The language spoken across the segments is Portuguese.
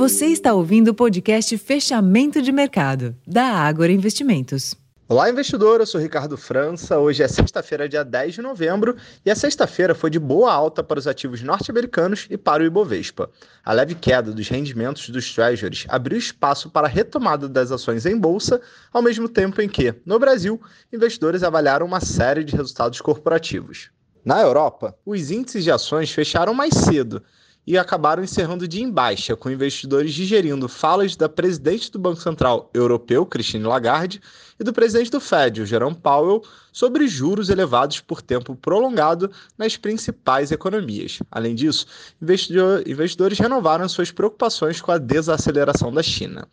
Você está ouvindo o podcast Fechamento de Mercado, da Ágora Investimentos. Olá, investidor. Eu sou Ricardo França. Hoje é sexta-feira, dia 10 de novembro, e a sexta-feira foi de boa alta para os ativos norte-americanos e para o Ibovespa. A leve queda dos rendimentos dos treasuries abriu espaço para a retomada das ações em bolsa, ao mesmo tempo em que, no Brasil, investidores avaliaram uma série de resultados corporativos. Na Europa, os índices de ações fecharam mais cedo e acabaram encerrando de em baixa, com investidores digerindo falas da presidente do Banco Central Europeu, Christine Lagarde, e do presidente do Fed, o Jerome Powell, sobre juros elevados por tempo prolongado nas principais economias. Além disso, investidores renovaram suas preocupações com a desaceleração da China.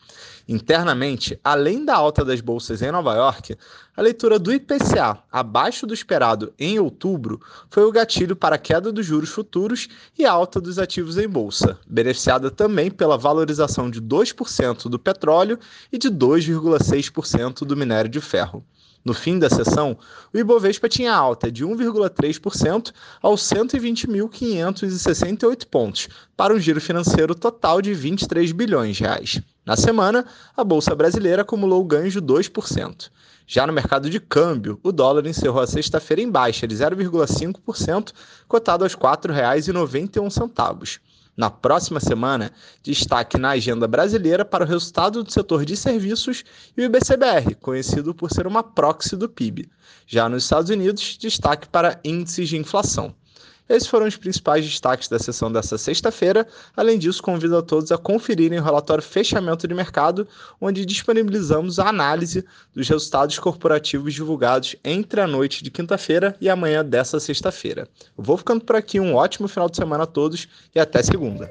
Internamente, além da alta das bolsas em Nova York, a leitura do IPCA abaixo do esperado em outubro foi o gatilho para a queda dos juros futuros e alta dos ativos em bolsa, beneficiada também pela valorização de 2% do petróleo e de 2,6% do minério de ferro. No fim da sessão, o Ibovespa tinha alta de 1,3% aos 120.568 pontos, para um giro financeiro total de 23 bilhões de reais. Na semana, a bolsa brasileira acumulou ganhos de 2%. Já no mercado de câmbio, o dólar encerrou a sexta-feira em baixa de 0,5%, cotado aos R$ 4,91. Na próxima semana, destaque na agenda brasileira para o resultado do setor de serviços e o IBCBR, conhecido por ser uma proxy do PIB. Já nos Estados Unidos, destaque para índices de inflação. Esses foram os principais destaques da sessão desta sexta-feira. Além disso, convido a todos a conferirem o relatório Fechamento de Mercado, onde disponibilizamos a análise dos resultados corporativos divulgados entre a noite de quinta-feira e amanhã dessa sexta-feira. Vou ficando por aqui, um ótimo final de semana a todos e até segunda.